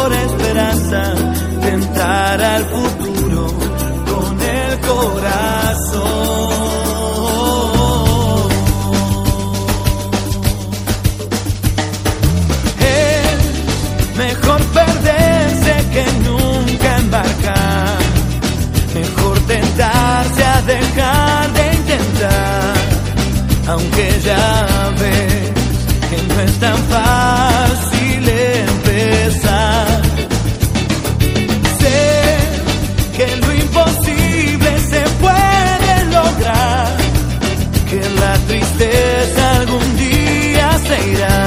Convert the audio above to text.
esperanza, tan fácil empezar. Sé que lo imposible se puede lograr. Que la tristeza algún día se irá.